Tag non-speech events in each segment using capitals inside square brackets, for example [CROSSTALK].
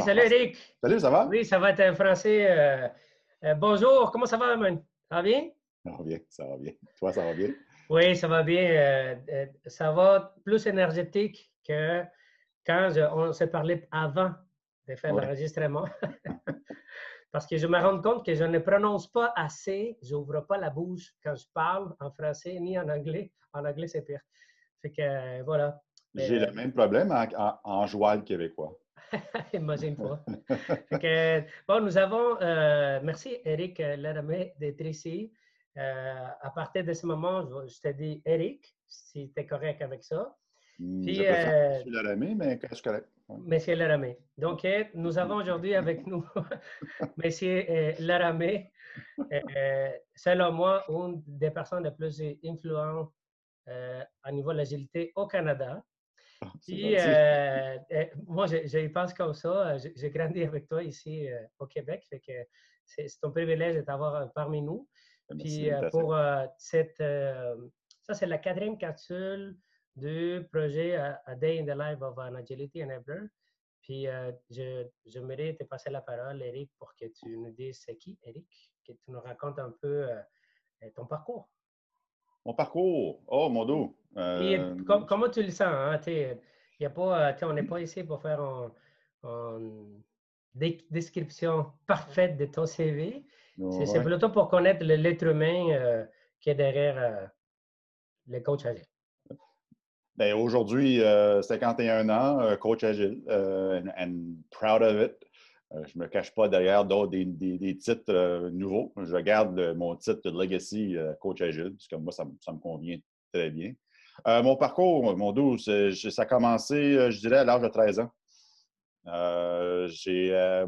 salut Eric. Salut, ça va? Oui, ça va être un français. Euh, euh, bonjour, comment ça va, man? Ça va bien? Ça va bien, ça va bien. Toi, ça va bien? Oui, ça va bien. Euh, ça va plus énergétique que quand on s'est parlé avant de faire l'enregistrement. [LAUGHS] Parce que je me rends compte que je ne prononce pas assez, je n'ouvre pas la bouche quand je parle en français ni en anglais. En anglais, c'est pire. Fait que voilà. J'ai le même problème en, en, en joual québécois. [LAUGHS] Imagine pas. bon, nous avons, euh, merci Eric Laramé d'être ici. Euh, à partir de ce moment, je, te dis Eric, si tu es correct avec ça. Hmm, Puis, euh, Monsieur Laramé, mais je suis correct. Monsieur Laramé. Donc, nous avons aujourd'hui avec nous [LAUGHS] Monsieur Laramé, selon moi, une des personnes les plus influentes à niveau de l'agilité au Canada. Puis, euh, euh, moi, je, pense comme ça. J'ai grandi avec toi ici euh, au Québec. Fait que c'est un privilège de t'avoir parmi nous. Ah, Puis, pour cette. ça, c'est la quatrième capsule du projet A Day in the Life of an Agility Enabler. Puis, je, j'aimerais te passer la parole, Eric, pour que tu nous dises c'est qui, Eric, que tu nous racontes un peu ton parcours. Mon parcours, oh mon dos. Euh, comment tu le sens? Hein? Y a pas, on n'est pas ici pour faire une, description parfaite de ton CV. C'est plutôt pour connaître l'être humain euh, qui est derrière euh, le coach agile. Ben, Aujourd'hui, 51 ans, coach agile, and proud of it. Euh, je ne me cache pas derrière d'autres des, titres euh, nouveaux. Je garde mon titre de Legacy euh, Coach Agile, parce que moi, ça, me convient très bien. mon parcours, mon doux, ça a commencé, je dirais, à l'âge de 13 ans.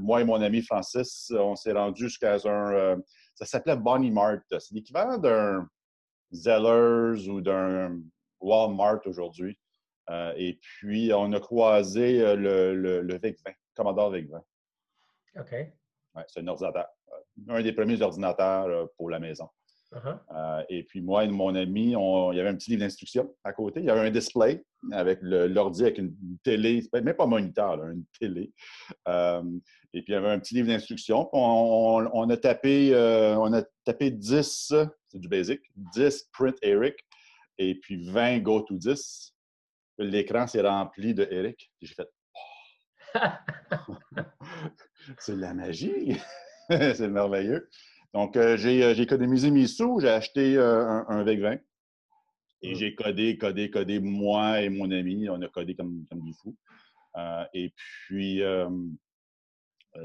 moi et mon ami Francis, on s'est rendu jusqu'à un. ça s'appelait Bonnie Mart. C'est l'équivalent d'un Zellers ou d'un Walmart aujourd'hui. et puis, on a croisé le, le, le VIC-20, Commodore VIC-20. OK. Ouais, c'est un ordinateur. Un des premiers ordinateurs euh, pour la maison. Uh-huh. Euh, et puis moi et mon ami, il y avait un petit livre d'instruction à côté. Il y avait un display avec l'ordi avec une télé, même pas moniteur, une télé. Euh, et puis il y avait un petit livre d'instruction. On, a tapé, on a tapé 10, c'est du basic, 10 print Eric et puis 20 go to 10. L'écran s'est rempli de Eric. J'ai fait [LAUGHS] [LAUGHS] [LAUGHS] c'est la magie. [LAUGHS] c'est merveilleux. Donc, euh, euh, j'ai économisé mes sous, j'ai acheté euh, un, un VEC-20 et mmh. j'ai codé, codé, codé, moi et mon ami, on a codé comme, comme des fous. et puis,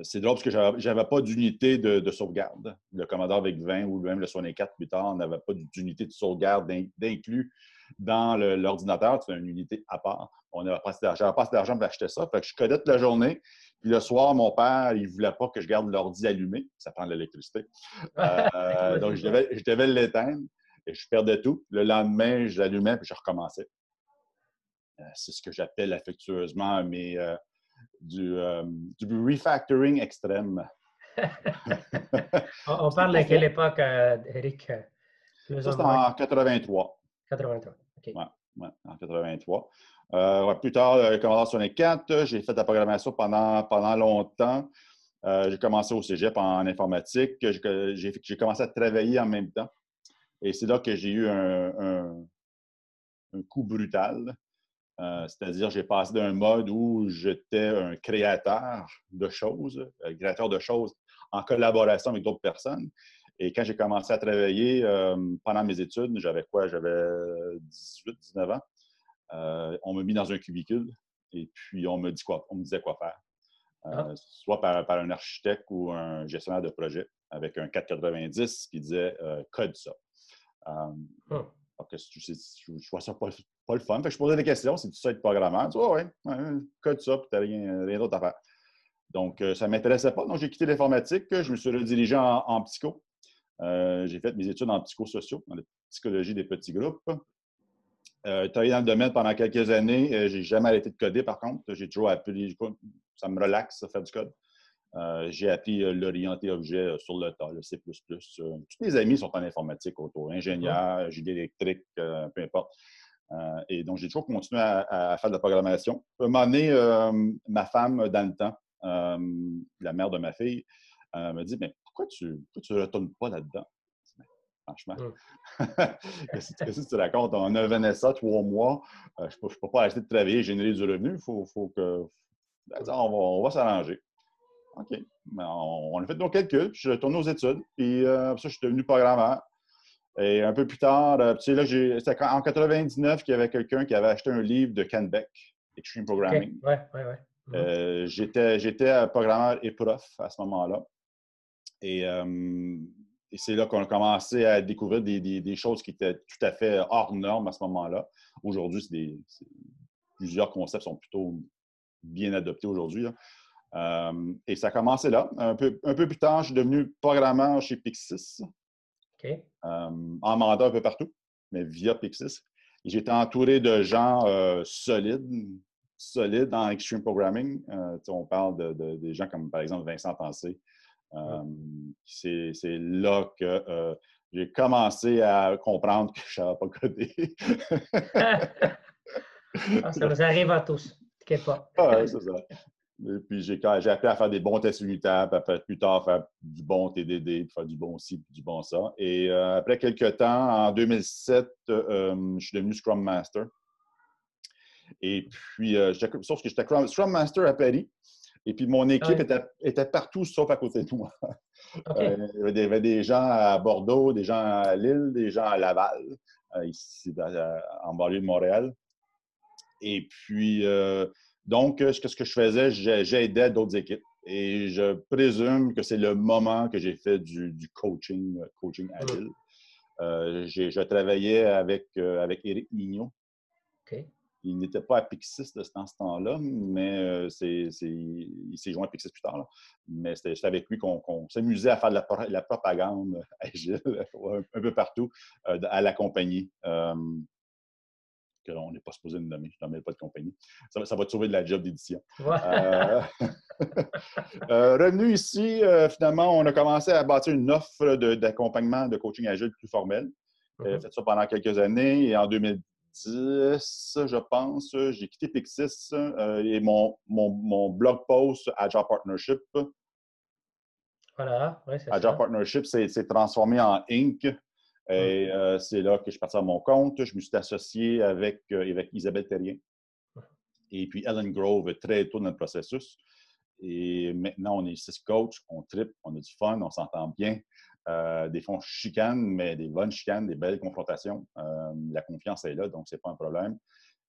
c'est drôle parce que je n'avais pas d'unité de, sauvegarde. Le Commodore VEC-20 ou même le 64 plus tard, on n'avait pas d'unité de sauvegarde d'inclus dans l'ordinateur. C'est une unité à part. On n'avait pas assez d'argent pour acheter ça. Fait que je codais toute la journée. Puis le soir, mon père, il ne voulait pas que je garde l'ordi allumé. Ça prend de l'électricité. [LAUGHS] Euh, donc, je devais, l'éteindre et je perdais tout. Le lendemain, je l'allumais puis je recommençais. Euh, c'est ce que j'appelle affectueusement euh, du, refactoring extrême. [LAUGHS] on, parle de quelle époque, Eric? Ça, c'était en 83. 83, OK. Oui, en 83. Euh, plus tard, euh, Commodore 64, j'ai fait de la programmation pendant, pendant longtemps. Euh, j'ai commencé au cégep en informatique. J'ai commencé à travailler en même temps. Et c'est là que j'ai eu un, un, coup brutal. C'est-à-dire, j'ai passé d'un mode où j'étais un créateur de choses, un créateur de choses en collaboration avec d'autres personnes. Et quand j'ai commencé à travailler pendant mes études, j'avais quoi? J'avais 18, 19 ans. Euh, on m'a mis dans un cubicule et puis on me, dit quoi, on me disait quoi faire. Euh, ah. Soit par, un architecte ou un gestionnaire de projet avec un 490 qui disait euh, code ça. Ah. je, vois ça pas, le fun. je posais des questions. C'est tout ça être programmeur? oui, code ça, puis tu rien, rien d'autre à faire. Donc, ça ne m'intéressait pas. Donc, j'ai quitté l'informatique. Je me suis redirigé en, psycho. j'ai fait mes études en psychosociaux, dans la psychologie des petits groupes. Euh, travaillé dans le domaine pendant quelques années. Euh, j'ai jamais arrêté de coder, par contre. J'ai toujours appris, ça me relaxe de faire du code. Euh, j'ai appris l'orienté objet sur le tas, le C++. tous mes amis sont en informatique autour, ingénieurs, génie électrique, peu importe. et donc, j'ai toujours continué à, faire de la programmation. À un moment donné, ma femme, dans le temps, la mère de ma fille, me dit Mais pourquoi tu ne retournes pas là-dedans? Franchement, [LAUGHS] qu'est-ce que tu racontes? On a Vanessa, trois mois, je ne peux, pas arrêter de travailler, générer du revenu, il faut, faut, que. Ben, on va, s'arranger. OK. Ben, on, a fait nos calculs, puis je retourne aux études, puis ça, je suis devenu programmeur. Et un peu plus tard, euh, tu sais, c'était en 99 qu'il y avait quelqu'un qui avait acheté un livre de Ken Beck, Extreme Programming. Oui, oui, oui. Euh, j'étais, j'étais programmeur et prof à ce moment-là. Et, euh, c'est là qu'on a commencé à découvrir des, choses qui étaient tout à fait hors normes à ce moment-là. Aujourd'hui, plusieurs concepts sont plutôt bien adoptés aujourd'hui. et ça a commencé là. Un peu, un peu plus tard, je suis devenu programmeur chez Pixis. Euh, en mandat un peu partout, mais via Pixis. J'étais entouré de gens euh, solides, solides en Extreme Programming. Euh, on parle de, des gens comme, par exemple, Vincent Tancé. C'est là que j'ai commencé à comprendre que je ne savais pas coder. [LAUGHS] Ah, ça nous [LAUGHS] arrive à tous. T'inquiète pas. Ah, c'est [LAUGHS] ça. Et puis, j'ai appris à faire des bons tests unitaires, puis plus tard, faire du bon TDD, faire du bon ci, du bon ça. Et euh, après quelques temps, en 2007, euh, je suis devenu Scrum Master. Et puis, euh, sauf que j'étais Scrum Master à Paris. Et puis, mon équipe était, partout sauf à côté de moi. il, y avait des, gens à Bordeaux, des gens à Lille, des gens à Laval, ici, en banlieue de Montréal. Et puis, donc, euh, ce que je faisais, j'aidais d'autres équipes. Et je présume que c'est le moment que j'ai fait du, coaching, euh, coaching agile. Euh, je travaillais avec, euh, avec Eric Mignot. Il n'était pas à Pixis de ce temps-là, mais il s'est joint à Pixis plus tard. Mais c'était avec lui qu'on s'amusait à faire de la, propagande [LAUGHS] agile un, peu partout à la compagnie on n'est pas supposé de nommer. Je n'en pas de compagnie. Ça, va te sauver de la job d'édition. Euh, [LAUGHS] euh, revenu ici, euh, finalement, on a commencé à bâtir une offre d'accompagnement de, coaching agile plus formel. J'ai mm-hmm. fait ça pendant quelques années et en 2010, je pense, j'ai quitté Pixis et mon, mon, blog post Agile Partnership. Voilà, c'est Agile Partnership s'est transformé en Inc. Et euh, c'est là que je suis parti à mon compte. Je me suis associé avec, euh, avec Isabelle Terrien et puis Ellen Grove très tôt dans le processus. Et maintenant, on est six coachs, on tripe, on a du fun, on s'entend bien. Euh, des fonds chicanes, mais des bonnes chicanes, des belles confrontations. la confiance est là, donc ce n'est pas un problème.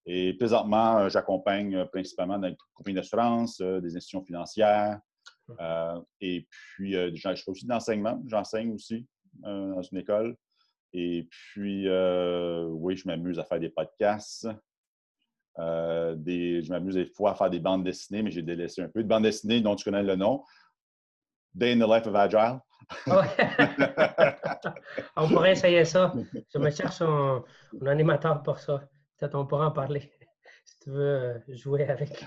Et présentement, j'accompagne principalement les compagnies d'assurance, des institutions financières. et puis, je fais aussi de l'enseignement. J'enseigne aussi dans une école. Et puis, euh, oui, je m'amuse à faire des podcasts. Euh, des, je m'amuse des fois à faire des bandes dessinées, mais j'ai délaissé un peu. De bandes dessinées dont tu connais le nom. Day in the Life of Agile. [LAUGHS] on pourrait essayer ça. Je me cherche un, animateur pour ça. Peut-être on pourra en parler [LAUGHS] si tu veux euh, jouer avec.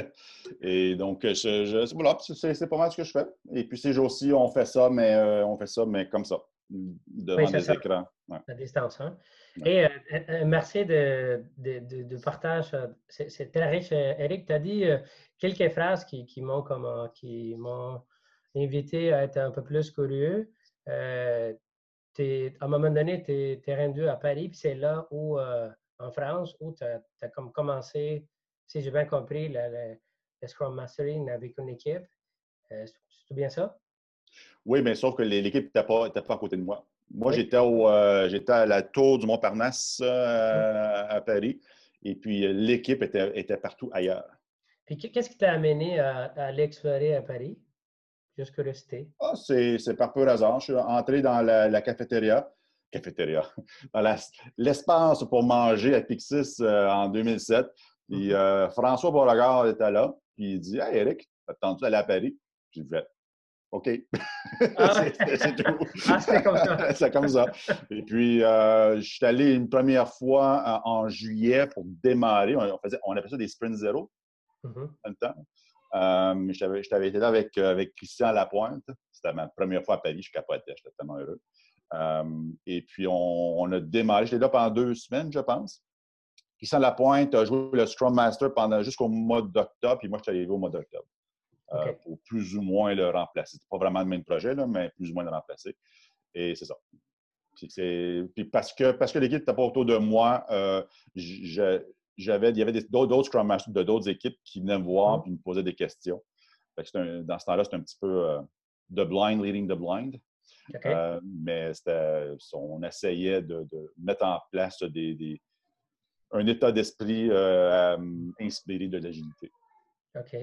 [LAUGHS] Et donc, je, voilà, c'est pas mal ce que je fais. Et puis ces jours-ci, on fait ça, mais on fait ça, mais comme ça devant des écrans. À distance. Hein? Et euh, euh, euh, merci de, de, de, partage. C'est très riche. Eric, tu as dit quelques phrases qui, qui m'ont invité à être un peu plus curieux. à un moment donné, tu es, rendu à Paris, puis c'est là où, en France, où tu as, comme commencé, si j'ai bien compris, le, Scrum Mastering avec une équipe. c'est bien ça? Oui, mais sauf que l'équipe n'était pas, pas à côté de moi. Moi, j'étais euh, j'étais à la tour du Montparnasse euh, à Paris. Et puis, euh, l'équipe était, était, partout ailleurs. Puis, qu'est-ce qui t'a amené à, aller explorer à Paris? Curiosité. Ah, c'est par peu hasard. Je suis entré dans la, cafétéria. Cafétéria. [LAUGHS] Dans l'espace pour manger à Pixis en 2007. Puis, mm-hmm. François Beauregard était là. Puis, il dit Hey, Eric, as tu d'aller à Paris? J'ai dit OK. Ah [LAUGHS] c'est tout. [LAUGHS] Ah, c'est comme ça. c'est comme ça. Et puis, euh, je suis allé une première fois euh, en, juillet pour démarrer. On, faisait, on appelait ça des sprints zéro mm -hmm. temps. Euh, je t'avais été là avec, avec Christian Lapointe. C'était ma première fois à Paris. Je capotais. J'étais tellement heureux. et puis, on, a démarré. J'étais là pendant deux semaines, je pense. Christian Lapointe a joué le Scrum Master pendant jusqu'au mois d'octobre. Puis moi, je suis arrivé au mois d'octobre. pour plus ou moins le remplacer. C'est pas vraiment le même projet, là, mais plus ou moins le remplacer. Et c'est ça. Puis parce que, parce que l'équipe n'était pas autour de moi, j'avais, il y avait d'autres Scrum Masters de d'autres équipes qui venaient me voir et mmh. me posaient des questions. dans ce temps-là, c'était un petit peu the blind leading the blind. mais on essayait de, mettre en place des, un état d'esprit inspiré de l'agilité. OK.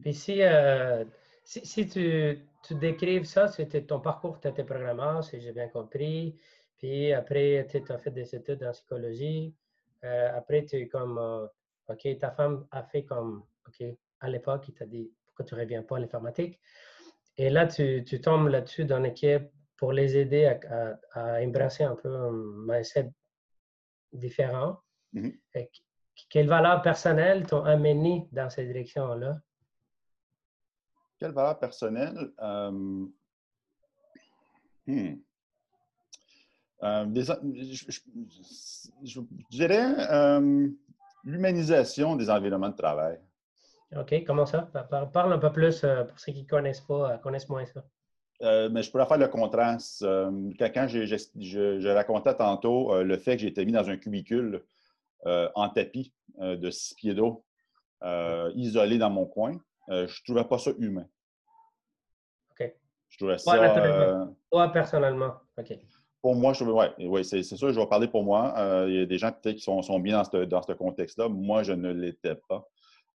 Puis si, euh, si, tu, tu, décrives ça, c'était ton parcours, tu étais programmeur, si j'ai bien compris. Puis après, tu as fait des études en psychologie. Euh, après, tu es comme, euh, OK, ta femme a fait comme, OK, à l'époque, il t'a dit, pourquoi tu ne reviens pas à l'informatique? Et là, tu, tu tombes là-dessus dans l'équipe pour les aider à, à, embrasser un peu un mindset différent. Mm Quelles valeurs personnelles t'ont amené dans cette direction-là? Quelle valeur personnelle? Euh, hmm. Euh, je, dirais euh, l'humanisation des environnements de travail. OK, comment ça? Parle un peu plus pour ceux qui ne connaissent pas, connaissent moins ça. mais je pourrais faire le contraste. quand je, racontais tantôt le fait que été mis dans un cubicule en tapis de six pieds d'eau, isolé dans mon coin, euh, je ne trouvais pas ça humain. OK. Je trouvais ça. Euh, Toi, personnellement. OK. Pour moi, je ouais, c'est sûr, je vais parler pour moi. Euh, il y a des gens qui sont, bien dans ce, contexte-là. Moi, je ne l'étais pas.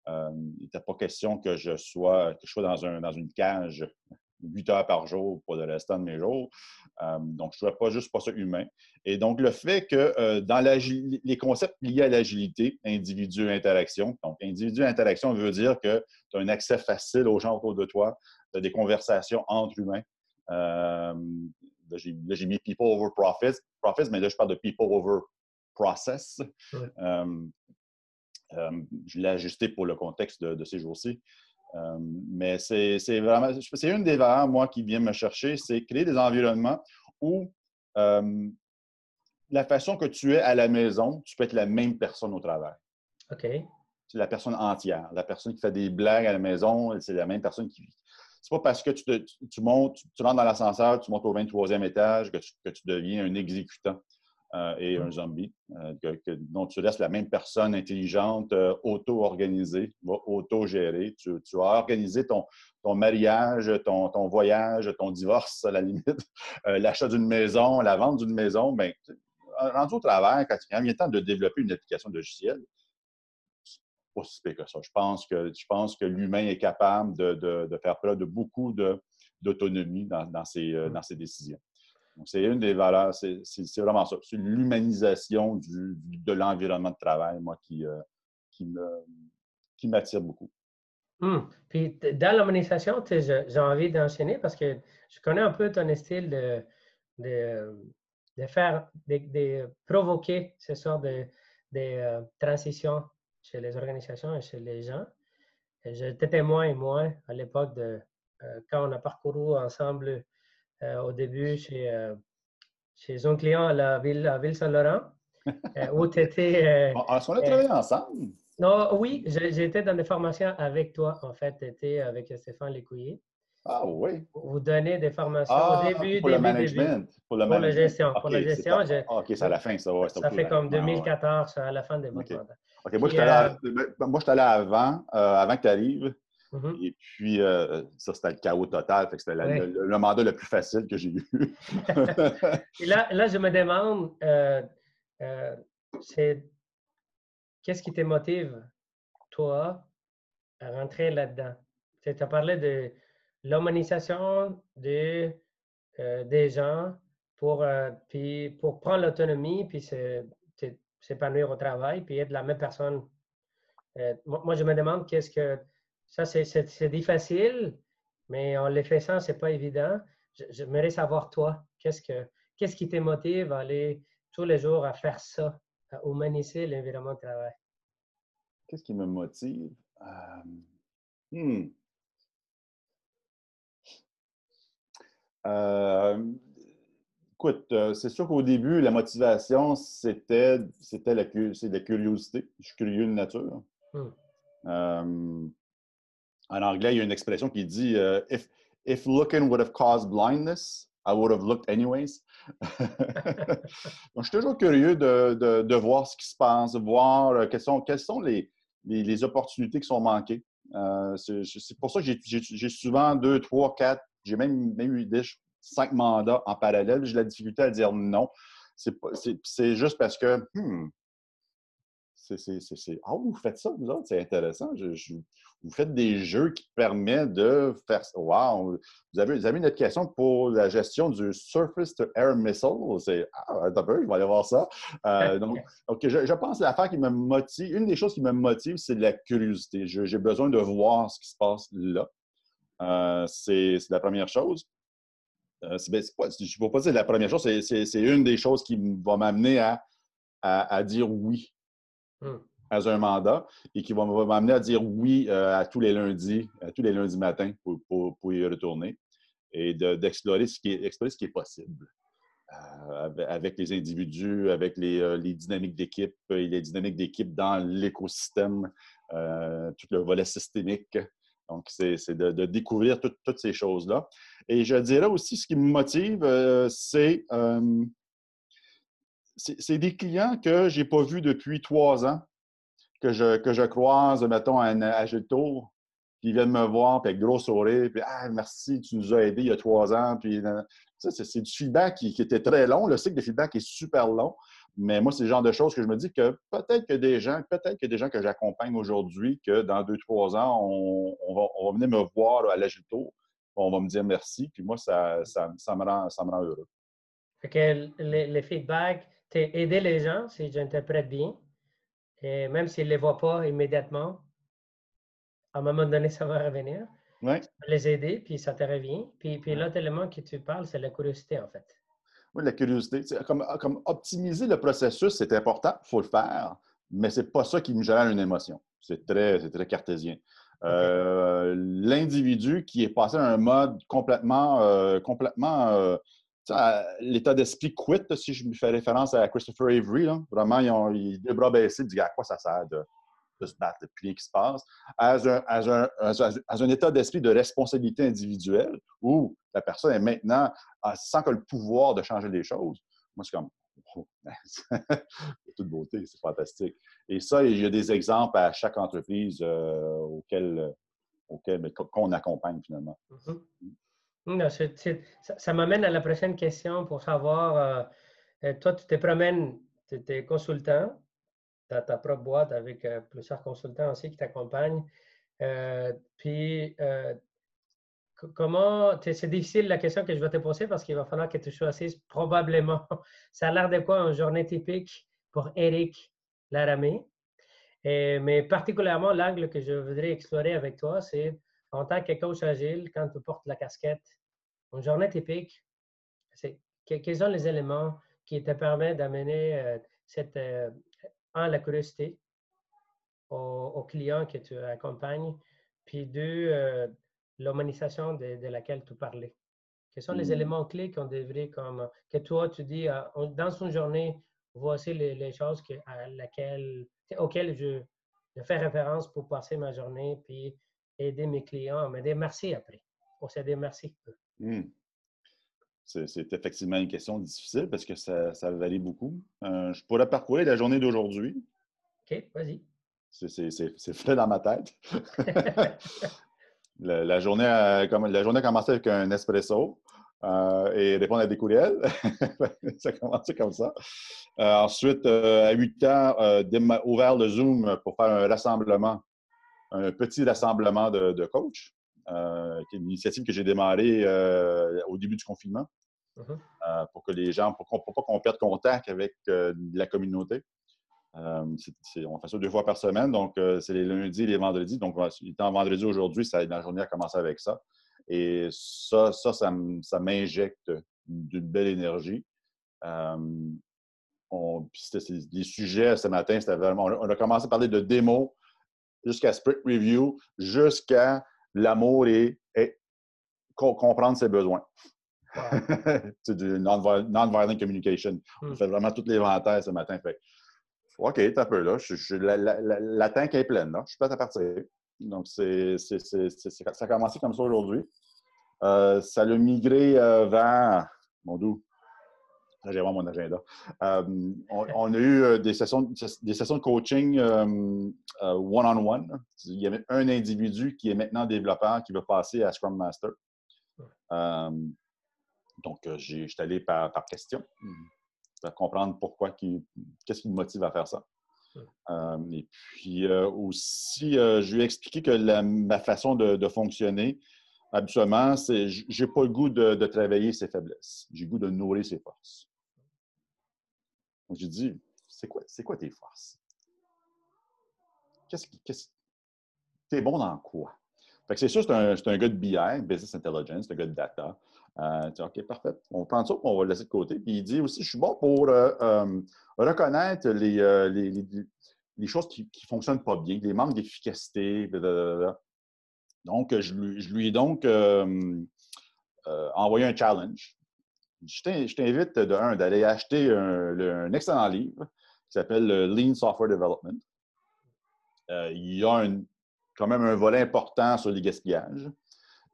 il n'était pas question que je sois, que je sois dans, un, dans une cage 8 heures par jour pour le restant de mes jours. Euh, donc, je ne trouvais pas juste pas ça humain. Et donc, le fait que euh, dans les concepts liés à l'agilité, individu-interaction, donc individu-interaction veut dire que tu as un accès facile aux gens autour de toi, tu as des conversations entre humains. Euh, là, j'ai mis people over profits, profits, mais là, je parle de people over process. je l'ai ajusté pour le contexte de ces jours-ci. Euh, mais c'est vraiment, c'est une des valeurs, moi, qui vient me chercher, c'est créer des environnements où euh, la façon que tu es à la maison, tu peux être la même personne au travail. OK. C'est la personne entière. La personne qui fait des blagues à la maison, c'est la même personne qui. C'est pas parce que tu, tu, montes, tu rentres dans l'ascenseur, tu montes au 23e étage que que tu deviens un exécutant. Euh, et un zombie, euh, dont tu restes la même personne intelligente, euh, auto-organisée, auto-gérée. Tu, as organisé ton, ton mariage, ton, ton, voyage, ton divorce, à la limite, [LAUGHS] l'achat d'une maison, la vente d'une maison. Bien, rendu au travail, quand, il vient le temps de développer une application de logiciel, pas si pire que ça. Je pense que, je pense que l'humain est capable de, de, faire preuve de beaucoup d'autonomie dans, dans, ses, dans ses décisions c'est une des valeurs, c'est vraiment ça. C'est l'humanisation de l'environnement de travail, moi, qui, euh, qui m'attire beaucoup. Hum. Puis dans l'humanisation, j'ai envie d'enchaîner parce que je connais un peu ton style de, de, faire, de, provoquer ce genre de, de euh, transition chez les organisations et chez les gens. J'étais témoin, et moi, à l'époque de euh, quand on a parcouru ensemble euh, au début chez, euh, chez un client à la ville, à Ville-Saint-Laurent, [LAUGHS] euh, où tu étais. on a travaillé ensemble? Non, oui, j'étais dans des formations avec toi, en fait. Tu étais avec Stéphane Lécouillet. Ah oui. Vous donnez des formations au ah, début, pour le management. Pour, le la gestion. pour la gestion. Ah, OK, c'est à la fin, ça. ça fait comme 2014, à la fin de votre mandat. OK, moi, je suis allé avant, avant que tu arrives. Mm-hmm. Et puis, euh, ça, c'était le chaos total. C'était le, mandat le plus facile que j'ai eu. [LAUGHS] Et là, là, je me demande, euh, euh, c'est qu'est-ce qui te motive, toi, à rentrer là-dedans? Tu as parlé de l'humanisation de, des gens pour, puis pour prendre l'autonomie, puis s'épanouir au travail, puis être la même personne. moi, je me demande qu'est-ce que ça, c'est difficile, mais en le faisant, ce n'est pas évident. J'aimerais savoir, toi, qu'est-ce, que, qu'est-ce qui te motive à aller tous les jours à faire ça, à humaniser l'environnement de travail? Qu'est-ce qui me motive? Euh, hmm. euh, écoute, euh, c'est sûr qu'au début, la motivation, c'était, c'était la, curiosité. Je suis curieux de nature. Hmm En anglais, il y a une expression qui dit if, if looking would have caused blindness, I would have looked anyways. [LAUGHS] Donc, je suis toujours curieux de, de, voir ce qui se passe, de voir quelles sont, quelles sont les, les, opportunités qui sont manquées. c'est pour ça que j'ai souvent deux, trois, quatre, j'ai même, même eu des, cinq mandats en parallèle. J'ai la difficulté à dire non. C'est juste parce que, hmm, c'est, ah, vous faites ça, vous autres, c'est intéressant. vous faites des jeux qui permettent de faire ça. Wow! Vous avez, vous avez une question pour la gestion du Surface to Air Missile? C'est, ah, un peu, je vais aller voir ça. Euh, [LAUGHS] donc, je, pense que l'affaire qui me motive, une des choses qui me motive, c'est la curiosité. j'ai besoin de voir ce qui se passe là. Euh, c'est la première chose. Euh, ben, je ne vais pas dire la première chose, c'est une des choses qui va m'amener à, dire oui hmm. à un mandat et qui va m'amener à dire oui euh, à tous les lundis, à tous les lundis matins pour, y retourner et d'explorer ce, qui est, ce qui est possible. Euh, avec les individus, avec les, dynamiques d'équipe et les dynamiques d'équipe dans l'écosystème, tout le volet systémique. Donc, c'est de, découvrir toutes ces choses-là. Et je dirais aussi, ce qui me motive, euh, euh, c'est des clients que je n'ai pas vus depuis trois ans, que je, que je croise, mettons, à, à Tour, qui viennent me voir, puis avec gros sourire, puis ah, merci, tu nous as aidés il y a trois ans. Puis, c'est du feedback qui, était très long. Le cycle de feedback est super long. Mais moi, c'est le genre de choses que je me dis que peut-être que des gens, peut-être que des gens que j'accompagne aujourd'hui, que dans deux, trois ans, on, va, venir me voir à l'Agilto, on va me dire merci, puis moi, ça, ça, ça, me, rend, ça me rend heureux. Fait que le, feedback, c'est aider les gens, si j'interprète bien, et même s'ils ne les voient pas immédiatement, à un moment donné, [LAUGHS] ça va revenir. Ouais. Les aider, puis ça te revient. Puis, puis l'autre élément que tu parles, c'est la curiosité, en fait. Oui, la curiosité. Comme, comme optimiser le processus, c'est important, il faut le faire, mais ce n'est pas ça qui me génère une émotion. C'est très, très cartésien. Euh, l'individu qui est passé à un mode complètement, euh, complètement euh, l'état d'esprit quit, si je me fais référence à Christopher Avery, vraiment, ils ont les deux bras baissés, ils disent à quoi ça sert de, se battre, de plus qui se passe, à un, état d'esprit de responsabilité individuelle où la personne est maintenant, sans que le pouvoir de changer les choses. Moi, c'est comme, [LAUGHS] toute beauté, c'est fantastique. Et ça, il y a des exemples à chaque entreprise euh, auquel, auquel qu'on accompagne finalement. Mm-hmm. ça, m'amène à la prochaine question pour savoir, euh, euh, toi, tu te promènes, tu es consultant, ta propre boîte avec euh, plusieurs consultants aussi qui t'accompagnent. Euh, puis, euh, comment, c'est difficile la question que je vais te poser parce qu'il va falloir que tu choisisses probablement, [LAUGHS] ça a l'air de quoi une journée typique pour Eric Laramé? mais particulièrement, l'angle que je voudrais explorer avec toi, c'est en tant que coach agile, quand tu portes la casquette, une journée typique, c'est quels sont les éléments qui te permettent d'amener cette un, la curiosité aux, clients que tu accompagnes, puis deux, euh, l'humanisation de, laquelle tu parlais. Quels sont les mmh. éléments clés qu'on devrait, comme, que toi, tu dis, euh, dans une journée, voici les, choses que, à laquelle, auxquelles je, fais référence pour passer ma journée, puis aider mes clients à me dire merci après, pour se merci. Mmh. C'est effectivement une question difficile parce que ça, ça varie beaucoup. Euh, je pourrais parcourir la journée d'aujourd'hui. OK, vas-y. C'est frais dans ma tête. [LAUGHS] [LAUGHS] la, journée a, la journée a commencé avec un espresso euh, et répondre à des courriels. [LAUGHS] ça a commencé comme ça. Euh, ensuite, à 8 ans, ouvert le Zoom pour faire un rassemblement, un petit rassemblement de, de coachs. Euh, qui est une initiative que j'ai démarrée euh, au début du confinement euh, pour que les gens, pour, pas qu'on perde contact avec la communauté. On fait ça deux fois par semaine, donc c'est les lundis et les vendredis. Donc, étant vendredi aujourd'hui, la journée a commencé avec ça. Et ça, ça, ça, m'injecte d'une belle énergie. on, les sujets ce matin, c'était vraiment. On a commencé à parler de démo jusqu'à sprint review, jusqu'à l'amour et, comprendre ses besoins. [LAUGHS] c'est du non-violent communication. On hmm. fait vraiment tout l'inventaire ce matin. Fait, OK, t'as peu là. la, tank est pleine. Là. Je suis prêt à partir. Donc, c'est, ça a commencé comme ça aujourd'hui. Euh, ça a migré euh, vers, mon doux, j'ai vraiment mon agenda. Euh, on, a eu des sessions, des sessions de coaching one-on-one. Il y avait un individu qui est maintenant développeur qui va passer à Scrum Master. donc, j'ai, je suis allé par, par question, comprendre pourquoi, qu'est-ce qui me motive à faire ça. et puis aussi, je lui ai expliqué que ma façon de fonctionner, habituellement, c'est j'ai pas le goût de, travailler ses faiblesses. J'ai le goût de nourrir ses forces. Donc, j'ai dit, c'est quoi, c'est quoi tes forces? Qu'est-ce qui. T'es bon dans quoi? Fait que c'est sûr, c'est un, un, gars de BI, Business Intelligence, c'est un gars de data. Euh, OK, parfait. On prend ça, on va le laisser de côté. Puis il dit aussi, je suis bon pour euh, euh, reconnaître les, les, les, choses qui ne fonctionnent pas bien, les manques d'efficacité, donc, je lui, ai donc euh, euh, envoyé un challenge. Je t'invite de un d'aller acheter un, excellent livre qui s'appelle Lean Software Development. Il y a quand même un volet important sur les gaspillages.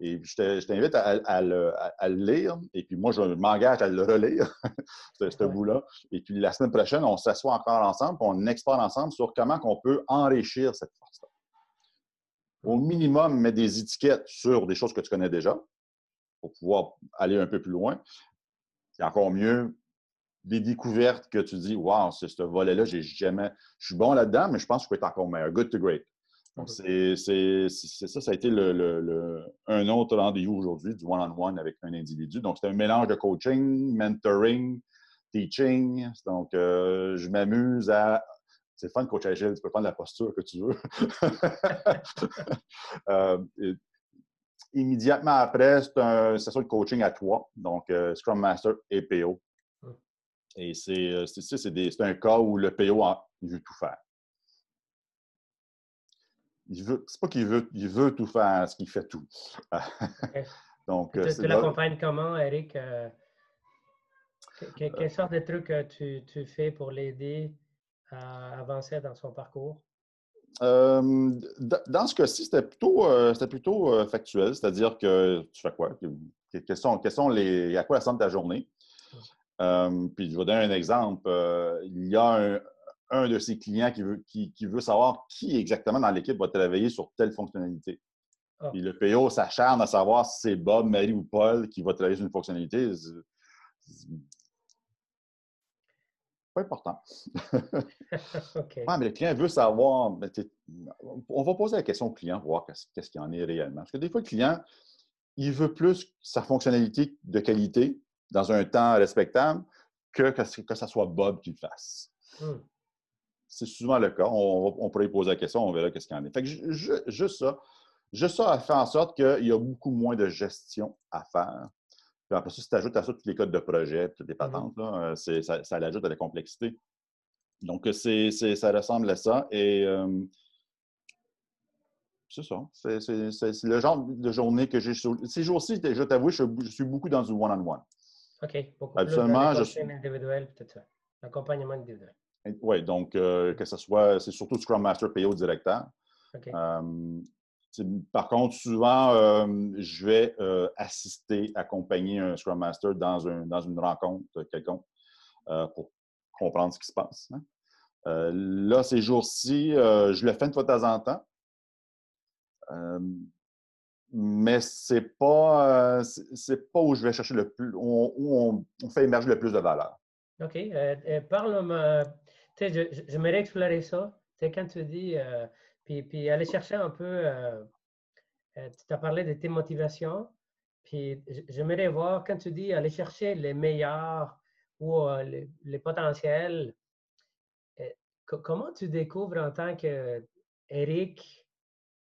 Et je t'invite à, le lire. Et puis moi, je m'engage à le relire, [LAUGHS] ce, bout-là. Et puis la semaine prochaine, on s'assoit encore ensemble, on explore ensemble sur comment on peut enrichir cette force-là au minimum, mets des étiquettes sur des choses que tu connais déjà pour pouvoir aller un peu plus loin. C'est encore mieux, des découvertes que tu dis, wow, c'est ce volet-là, j'ai jamais. Je suis bon là-dedans, mais je pense que je peux être encore meilleur. Good to great. Donc, c'est ça, ça a été le, un autre rendez-vous aujourd'hui, du one-on-one avec un individu. Donc, c'est un mélange de coaching, mentoring, teaching. Donc, euh, je m'amuse à c'est fun de coach agile, tu peux prendre la posture que tu veux. [LAUGHS] Euh, immédiatement après, c'est une session de coaching à toi, donc euh, Scrum Master et PO. Et c'est un cas où le PO il veut tout faire. Il veut, c'est pas qu'il veut, il veut tout faire, ce qu'il fait tout. [LAUGHS] donc, tu, tu l'accompagnes comment, Eric? quelle sorte de trucs tu, tu fais pour l'aider? à avancer dans son parcours? Euh, dans ce cas-ci, c'était plutôt, euh, plutôt euh, factuel, c'est-à-dire que tu fais quoi? Quels sont, sont les, à quoi ressemble ta journée? puis je vais donner un exemple. il y a un, de ses clients qui veut, qui, veut savoir qui exactement dans l'équipe va travailler sur telle fonctionnalité. Ah. Puis le PO s'acharne à savoir si c'est Bob, Marie ou Paul qui va travailler sur une fonctionnalité important. [LAUGHS] mais le client veut savoir. on va poser la question au client pour voir qu'est-ce qu'il en est réellement. Parce que des fois, le client, il veut plus sa fonctionnalité de qualité dans un temps respectable que que, que ça soit Bob qui le fasse. Hmm. C'est souvent le cas. On, pourrait poser la question, on verra qu'est-ce qu'il en est. Fait que juste ça. Juste ça a fait en sorte qu'il y a beaucoup moins de gestion à faire puis après ça, si tu ajoutes à ça tous les codes de projet, toutes les mmh patentes, là, euh, ça, ça l'ajoute à la complexité. Donc, euh, c'est, ça ressemble à ça. Et c'est ça. C'est, le genre de journée que j'ai. Ces jours-ci, je t'avoue, je, suis beaucoup dans du one-on-one. OK. Beaucoup Absolument. Plus je individuel, peut-être ça. L'accompagnement individuel. Oui, donc euh, que ce soit, c'est surtout Scrum Master PO directeur. OK. Par contre, souvent, euh, je vais euh, assister, accompagner un Scrum Master dans, une rencontre quelconque euh, pour comprendre ce qui se passe. Hein. là, ces jours-ci, je le fais une fois de temps en temps. mais c'est pas, c'est pas où je vais chercher le plus, où on, fait émerger le plus de valeur. OK. Parle-moi. J'aimerais explorer ça. sais, quand tu dis puis, aller chercher un peu, euh, euh, tu as parlé de tes motivations, puis j'aimerais voir, quand tu dis aller chercher les meilleurs ou euh, les, potentiels, comment tu découvres en tant qu'Éric,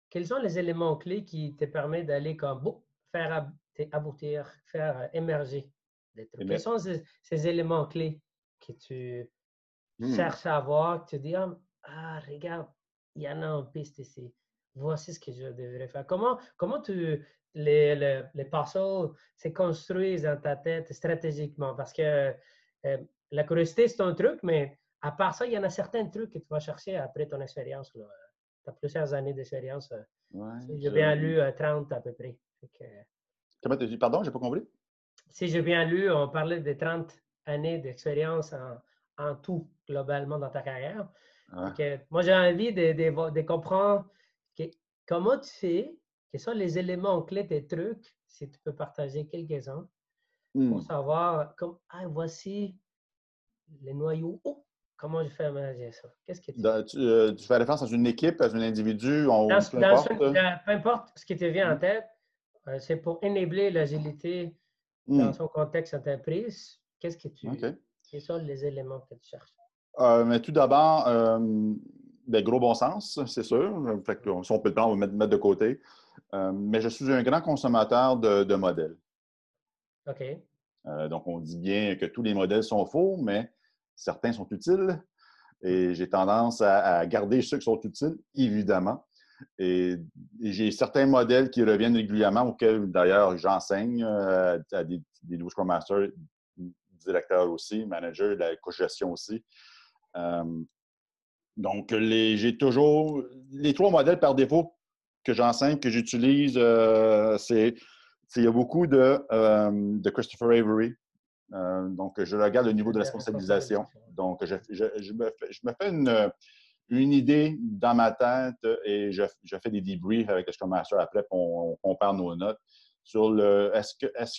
quels sont les éléments clés qui te permettent d'aller comme faire aboutir, faire émerger? Des trucs? Quels sont ces, éléments clés que tu hmm. cherches à avoir, que tu dis, ah, ah regarde, il y en a en piste ici. Voici ce que je devrais faire. Comment, comment tu, les, les, les puzzles se construisent dans ta tête stratégiquement? Parce que euh, la curiosité, c'est un truc, mais à part ça, il y en a certains trucs que tu vas chercher après ton expérience. Tu as plusieurs années d'expérience. si j'ai bien lu, 30 à peu près. Comment tu dis? Pardon, j'ai pas compris? Si j'ai bien lu, on parlait de 30 années d'expérience en, tout, globalement, dans ta carrière. moi, j'ai envie de, comprendre comment tu fais, quels sont les éléments clés des trucs, si tu peux partager quelques-uns, pour mmh. savoir, comme, ah, voici les noyaux. Oh, comment je fais à manager ça? Qu'est-ce que tu... Euh, tu, fais référence à une équipe, à un individu, on, peu, importe. peu importe ce qui te vient en mmh. tête, euh, c'est pour enabler l'agilité dans mmh. son contexte entreprise. Qu'est-ce que tu... Quels sont les éléments que tu cherches? Euh, mais tout d'abord, ben, gros bon sens, c'est sûr. Fait que, si on peut le prendre, on va le mettre de côté. mais je suis un grand consommateur de modèles. OK. Euh, donc, on dit bien que tous les modèles sont faux, mais certains sont utiles. Et j'ai tendance à, garder ceux qui sont utiles, évidemment. Et, j'ai certains modèles qui reviennent régulièrement, auxquels d'ailleurs j'enseigne euh, à des, des nouveaux Scrum Masters, directeurs aussi, managers, la co-gestion aussi. Euh, donc, j'ai toujours les trois modèles par défaut que j'enseigne, que j'utilise, c'est il y a beaucoup de, euh, de Christopher Avery. Euh, donc, je regarde le niveau de responsabilisation. Donc, je, je, me, fais, je me, fais une, une, idée dans ma tête et je, fais des debriefs avec le Scrum Master après, on, on compare nos notes sur le est-ce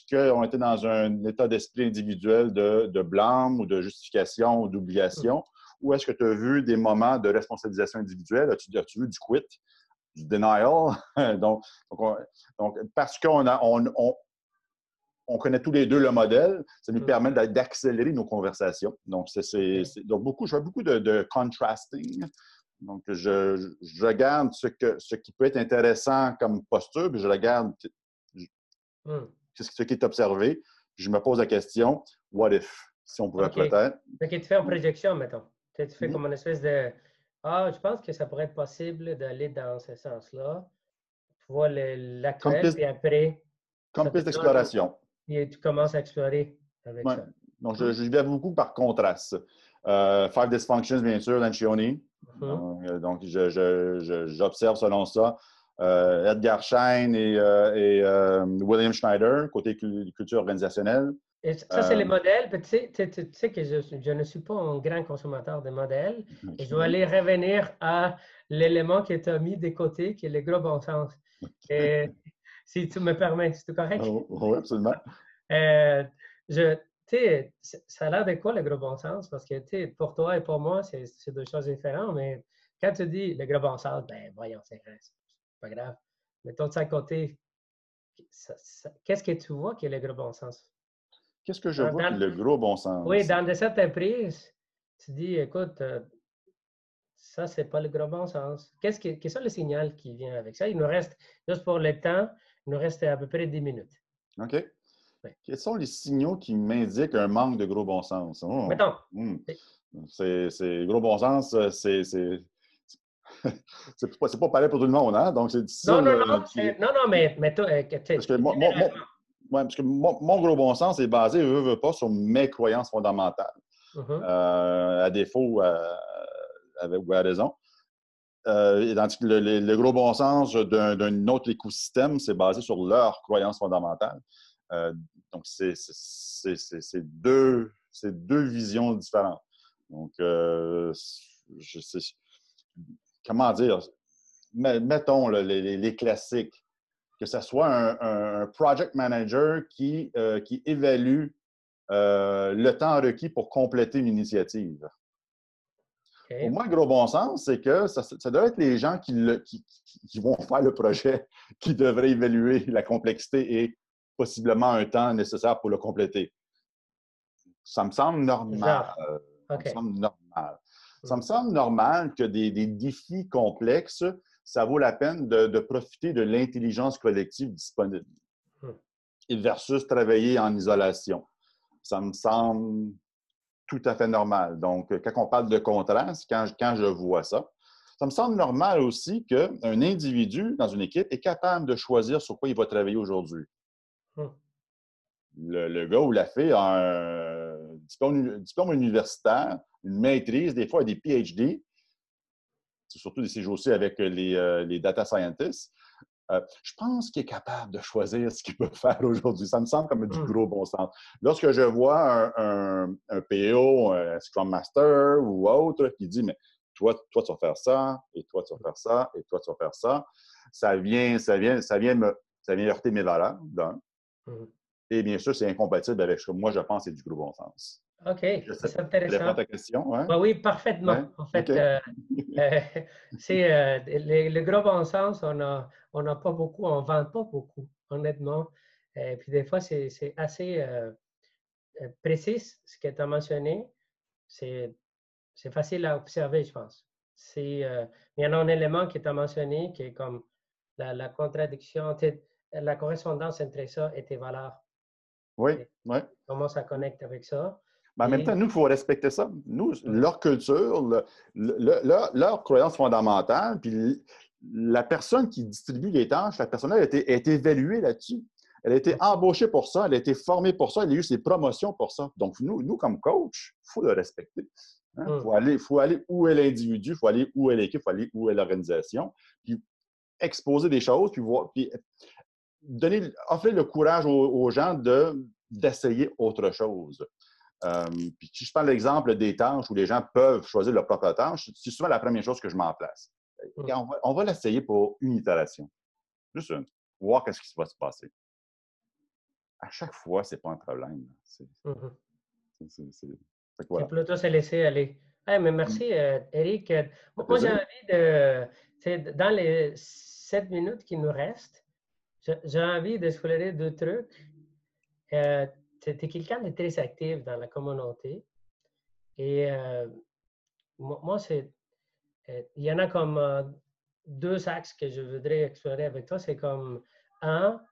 qu'on est que était dans un état d'esprit individuel de, de, blâme ou de justification ou d'obligation, ou est-ce que tu as vu des moments de responsabilisation individuelle? As-tu as vu du quit? du denial? [LAUGHS] donc, donc, parce qu'on a, on, on, connaît tous les deux le modèle, ça nous mm. permet d'accélérer nos conversations. Donc, c'est, donc beaucoup, je fais beaucoup de, contrasting. Donc, je, je, regarde ce, que, ce qui peut être intéressant comme posture, puis je regarde mm. ce qui est observé, je me pose la question, what if? Si on pouvait peut-être. Donc, tu fais en projection, mettons. Tu fais mm. comme une espèce de ah, je pense que ça pourrait être possible d'aller dans ce sens-là. Tu vois l'actuel, puis après. Comme piste d'exploration. Et tu commences à explorer avec ça. Donc, je, je vais beaucoup par contraste. Euh, Five Dysfunctions, bien sûr, Lancioni. Mm-hmm. Donc, j'observe selon ça. Euh, Edgar Schein et, euh, et euh, William Schneider, côté culture organisationnelle. Et ça, c'est les modèles. Tu sais, tu, sais que je, je, ne suis pas un grand consommateur de modèles. Et je vais aller revenir à l'élément tu as mis de côté, qui est le gros bon sens. Et, [LAUGHS] si tu me permets, c'est correct? Oh, oui, absolument. Euh, je, ça a l'air de quoi le gros bon sens? Parce que pour toi et pour moi, c'est deux choses différentes. Mais quand tu dis le gros bon sens, ben voyons, c'est pas grave. Toi, de ça côté, qu'est-ce que tu vois qui est le gros bon sens? Qu'est-ce que je vois le gros bon sens? Oui, dans de certaines prises, tu dis, écoute, euh, ça, c'est pas le gros bon sens. Qu'est-ce que, quel est le signal qui vient avec ça? Il nous reste, juste pour le temps, il nous reste à peu près 10 minutes. OK. Quels sont les signaux qui m'indiquent un manque de gros bon sens? Oh, Mettons. Hmm. C'est gros bon sens, euh, c'est [LAUGHS] c'est pas, pas pareil pour tout le monde, hein? Donc, c'est Non, non, non, non, non, mais, mais toi, euh, Parce que parce mon, gros bon sens est basé, eux, veut pas, sur mes croyances fondamentales. Mm-hmm. Euh, à défaut euh, avec, ou à raison. Euh, que le, gros bon sens d'un autre écosystème, c'est basé sur leurs croyances fondamentales. Euh, donc, c'est deux, deux visions différentes. Donc, je sais, comment dire, mettons les, les, classiques que ce soit un, project manager qui, euh, qui évalue euh, le temps requis pour compléter une initiative. Pour moi, le gros bon sens, c'est que ça, doit être les gens qui, qui, vont faire le projet [LAUGHS] qui devraient évaluer la complexité et possiblement un temps nécessaire pour le compléter. Ça me semble normal. Ça me semble normal. Ça me semble normal que des, des défis complexes ça vaut la peine de, profiter de l'intelligence collective disponible hmm. versus travailler en isolation. Ça me semble tout à fait normal. Donc, quand on parle de contraste, quand, quand je vois ça, ça me semble normal aussi qu'un individu dans une équipe est capable de choisir sur quoi il va travailler aujourd'hui. Hmm. Le, gars ou la fille a un diplôme, diplôme, universitaire, une maîtrise, des fois des PhD, surtout des CGOC avec les, euh, les data scientists. euh, je pense qu'il est capable de choisir ce qu'il peut [LAUGHS] faire aujourd'hui. Ça me semble comme du Hmm. gros bon sens. Lorsque je vois un, un, un PO, un Scrum Master ou autre qui dit, mais toi, toi, tu vas faire ça, et toi, tu vas faire ça, et toi, tu vas faire ça, ça vient, ça vient, ça vient, me, ça vient heurter mes valeurs, d'un. Mhm. Et bien sûr, c'est incompatible avec ce que moi, je pense, c'est du gros bon sens. OK, c'est intéressant. à ta question, hein? Ben oui, parfaitement. Ouais, En fait, euh, [LAUGHS] euh, c'est euh, le, gros bon sens, on n'a on a pas beaucoup, on ne vend pas beaucoup, honnêtement. Et puis des fois, c'est assez précis ce que tu as mentionné. C'est facile à observer, je pense. Il y en a un élément que tu as mentionné qui est comme la, la contradiction, la correspondance entre ça et tes valeurs. Oui, oui. Comment ça connecte avec ça? Mais en même temps, nous, il faut respecter ça. Nous, leur culture, le- le- leur, leur croyance fondamentale, puis la personne qui distribue les tâches, la personne a été, a été évaluée là-dessus. Elle a été embauchée pour ça, elle a été formée pour ça, elle a eu ses promotions pour ça. Donc, nous, nous comme coach, il faut le respecter. Il Mm. faut, aller, faut aller où est l'individu, il faut aller où est l'équipe, il faut aller où est l'organisation, puis exposer des choses, puis, voir, puis donner, offrir le courage aux, aux gens de, d'essayer autre chose. Euh, puis si je prends l'exemple des tâches où les gens peuvent choisir leur propre tâche, c'est souvent la première chose que je mets en place. Mm. Et on va, on va l'essayer pour une itération. Juste une. Voir qu'est-ce qui va se passer. À chaque fois, ce n'est pas un problème. C'est, c'est- c'est- c'est- C'est voilà. plutôt se laisser aller. Mais merci, euh, Eric. Moi, j'ai envie de. Dans les sept minutes qui nous restent, j'ai- envie d'explorer deux trucs. Euh, tu es quelqu'un de très actif dans la communauté. Et euh, moi, c'est. euh, Il y en a comme euh, deux axes que je voudrais explorer avec toi. C'est comme un,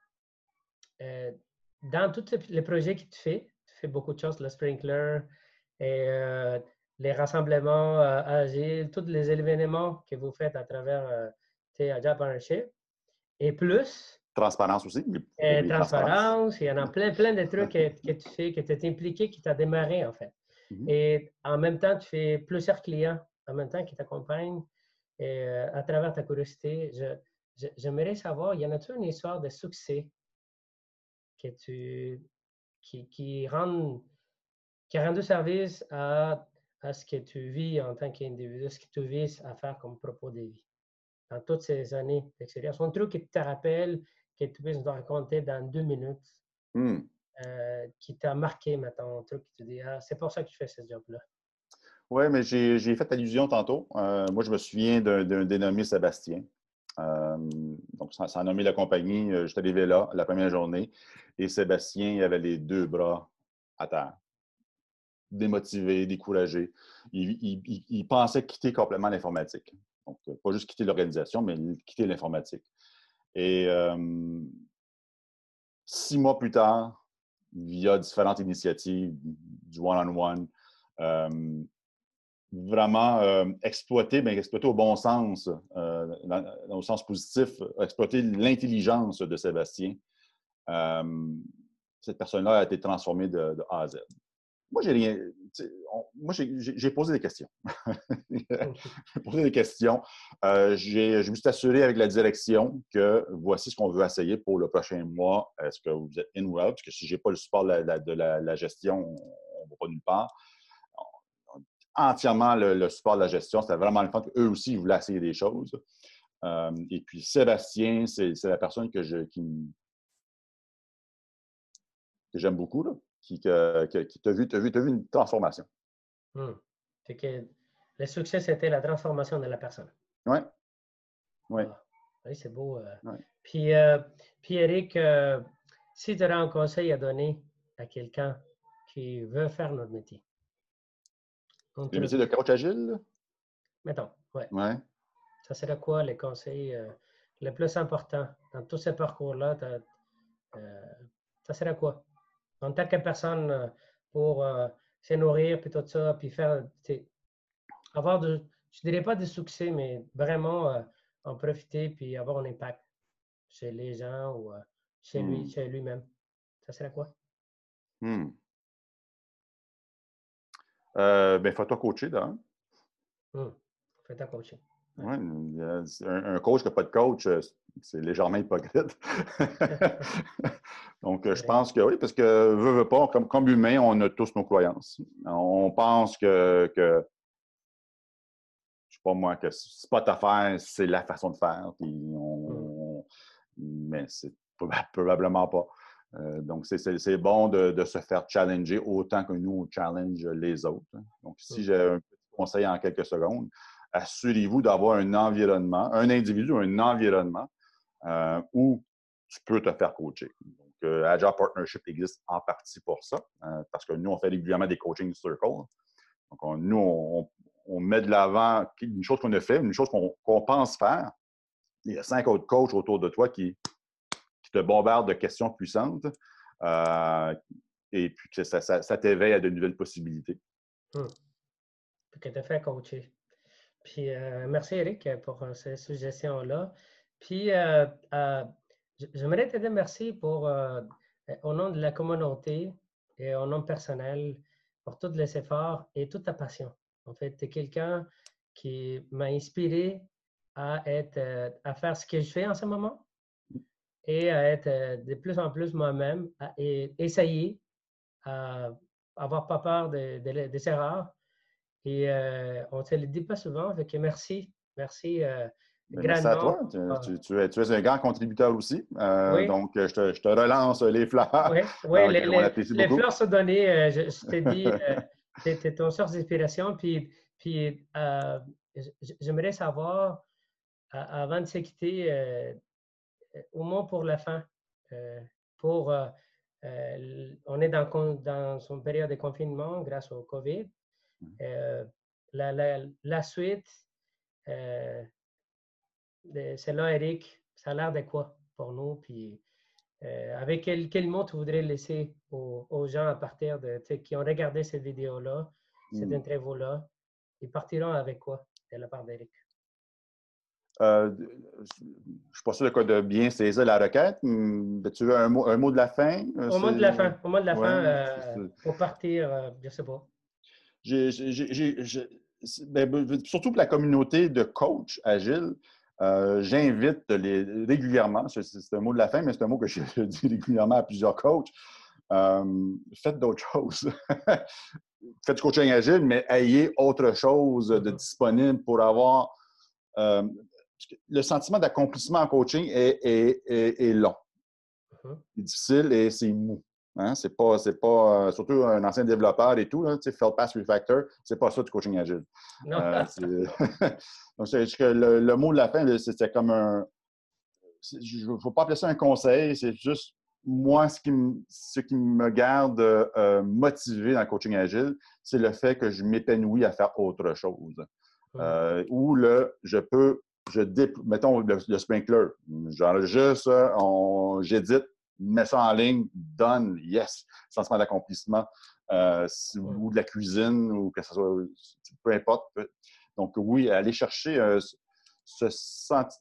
dans tous les- projets que tu fais, tu fais beaucoup de choses, le sprinkler et les rassemblements agiles, tous les événements que vous faites à travers sais, Agile Partnership. Et plus, Transparence aussi. euh, transparence, il y en a plein, plein de trucs que, que tu fais, que tu es impliqué, qui t'a démarré en fait. Mhm. Et en même temps, tu fais plusieurs clients en même temps qui t'accompagnent. Et euh, à travers ta curiosité, je- je- j'aimerais savoir, y en a-t-il une histoire de succès que tu, qui, qui, rend, qui a rendu service à, à ce que tu vis en tant qu'individu, ce que tu vises à faire comme propos de vie dans toutes ces années d'expérience? Un truc qui te rappelle, que tu puisses nous raconter dans deux minutes, Hmm. euh, qui t'a marqué, maintenant, un truc que tu dis, ah, c'est pour ça que je fais ce job-là. Oui, mais j'ai fait allusion tantôt. Euh, moi, je me souviens d'un dénommé Sébastien. Euh, donc, ça, ça a nommé la compagnie. Euh, J'étais arrivé là la première journée et Sébastien il avait les deux bras à terre. Démotivé, découragé. Il, il- il- il pensait quitter complètement l'informatique. Donc, pas juste quitter l'organisation, mais quitter l'informatique. Et six mois plus tard, via différentes initiatives, du one-on-one, vraiment exploiter, mais exploiter au bon sens, au sens positif, exploiter l'intelligence de Sébastien. Cette personne-là a été transformée de A à Z. Moi, j'ai rien. on- moi, j'ai- posé des questions. [LAUGHS] j'ai posé des questions. Euh, je me suis assuré avec la direction que voici ce qu'on veut essayer pour le prochain mois. Est-ce que vous êtes in ou out? Parce que si je n'ai pas le support de la, la- de la- la gestion, on ne va pas nulle part entièrement le, le support de la gestion. C'était vraiment le fun qu'eux aussi, ils voulaient essayer des choses. Euh, et puis, Sébastien, c'est la personne que je, qui, me- que j'aime beaucoup, là, qui, que- que- qui t'a vu, t'as vu, vu une transformation. Hmm. Fait que le succès, c'était la transformation de la personne. Oui. Oui. Ah, oui, c'est beau. euh. Ouais. Puis, euh, puis, Eric, euh, si tu aurais un conseil à donner à quelqu'un qui veut faire notre métier, Le métier de coach agile? mettons, ouais, Oui. ça serait quoi les conseils euh, les plus importants dans tous ces parcours-là? ça serait quoi? En tant que personne euh, pour euh, se nourrir, puis tout ça, puis faire, avoir de, je dirais pas de succès, mais vraiment euh, en profiter, puis avoir un impact chez les gens ou euh, chez lui, Hmm. chez lui-même. Ça serait quoi? Euh, ben, fais-toi coacher, d'un. Hmm. Fais ta coaching. Ouais, un, coach qui n'a pas de coach, euh, c'est légèrement hypocrite. [LAUGHS] Donc, je pense que oui, parce que, veut, veut pas, comme, comme humain, on a tous nos croyances. On pense que, que je sais pas moi, que c'est pas ta affaire, c'est la façon de faire. Puis on, mmh. Mais c'est probablement pas. Euh, donc, c'est bon de, se faire challenger autant que nous, on challenge les autres. Hein. Donc, si mmh. j'ai un petit conseil en quelques secondes, assurez-vous d'avoir un environnement, un individu, un environnement euh, où tu peux te faire coacher. Donc, euh, Agile Partnership existe en partie pour ça, euh, parce que nous, on fait régulièrement des coaching circles. Donc, nous, on, met de l'avant une chose qu'on a fait, une chose qu'on pense faire. Il y a cinq autres coachs autour de toi qui, te bombardent de questions puissantes. et puis, ça, t'éveille à de nouvelles possibilités. Hum. Que tu fait coacher. Puis euh, merci Eric pour euh, ces suggestions-là. Puis euh, j'aimerais te dire merci pour, au nom de la communauté et au nom personnel, pour tous les efforts et toute ta passion. En fait, tu es quelqu'un qui m'a inspiré à, être, à faire ce que je fais en ce moment et à être de plus en plus moi-même et essayer à avoir pas peur des erreurs et euh, on ne te le dit pas souvent. Fait merci. Merci. Euh, ben, merci à toi. Ah. Tu, es, un grand contributeur aussi. Euh, donc, je te, relance les fleurs. Oui, les, fleurs sont données. je, t'ai dit, c'était ton source d'inspiration. Puis, puis j'aimerais savoir, avant de se quitter, au moins pour la fin, pour, on est dans, dans une période de confinement grâce au COVID. Euh, la, suite, euh, c'est là, Eric, ça a l'air de quoi pour nous? Puis, euh, avec quel, quel, mot tu voudrais laisser aux, gens à partir de, qui ont regardé cette vidéo-là, cette mmh. interview-là? Ils partiront avec quoi de la part d'Eric? je ne suis pas sûr de, bien saisir la requête. Tu veux un mot, un mot de la fin? Au mot de la fin. Au mot de la fin, pour partir, je ne sais pas. Ben, surtout pour la communauté de coachs agiles, euh, j'invite régulièrement, c'est un mot de la fin, mais c'est un mot que je dis régulièrement à plusieurs coachs, euh, faites d'autres choses. [LAUGHS] faites du coaching agile, mais ayez autre chose de mm-hmm. disponible pour avoir... Euh, le sentiment d'accomplissement en coaching est, est long. Mm-hmm. C'est difficile et c'est mou. Hein? C'est pas, c'est pas euh, surtout un ancien développeur et tout, là, Felt Pass Refactor, c'est pas ça du coaching agile. Euh, [LAUGHS] donc, c'est que le, mot de la fin, c'était comme un. Il ne faut pas appeler ça un conseil, c'est juste moi, ce qui, me, ce qui me garde euh, motivé dans le coaching agile, c'est le fait que je m'épanouis à faire autre chose. Mmh. ou le je peux, je mettons le, le sprinkler, j'enregistre, j'édite, mets ça en ligne, donne, yes, sentiment d'accomplissement, euh, ou de la cuisine, ou que ce soit, peu importe. Donc, oui, aller chercher, euh,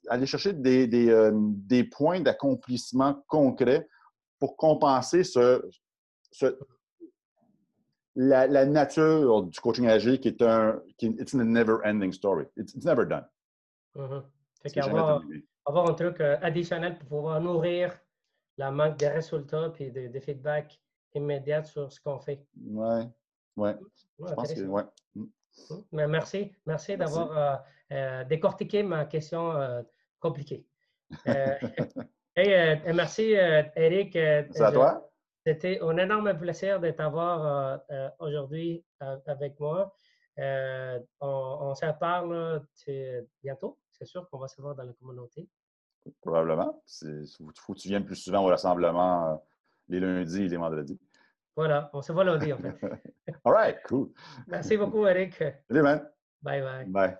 aller chercher des, euh, des, points d'accomplissement concrets pour compenser ce, la, nature du coaching agile qui est un, qui, it's a never-ending story. It's, never done. Mm-hmm. avoir, un truc additionnel pour pouvoir nourrir la manque de résultats et de, de, feedback immédiat sur ce qu'on fait. Oui, oui. Je pense que oui. Mm. Mm. Mais merci. Merci, d'avoir euh, euh, décortiqué ma question euh, compliquée. [LAUGHS] et, merci, Eric. C'est à toi. C'était un énorme plaisir de t'avoir aujourd'hui avec moi. on, on se parle bientôt. C'est sûr qu'on va se voir dans la communauté. Probablement. Il faut que tu viennes plus souvent au rassemblement euh, les lundis et les vendredis. Voilà, on se voit lundi en fait. [LAUGHS] All right, cool. Merci beaucoup, Eric. Salut, man. Bye bye. Bye.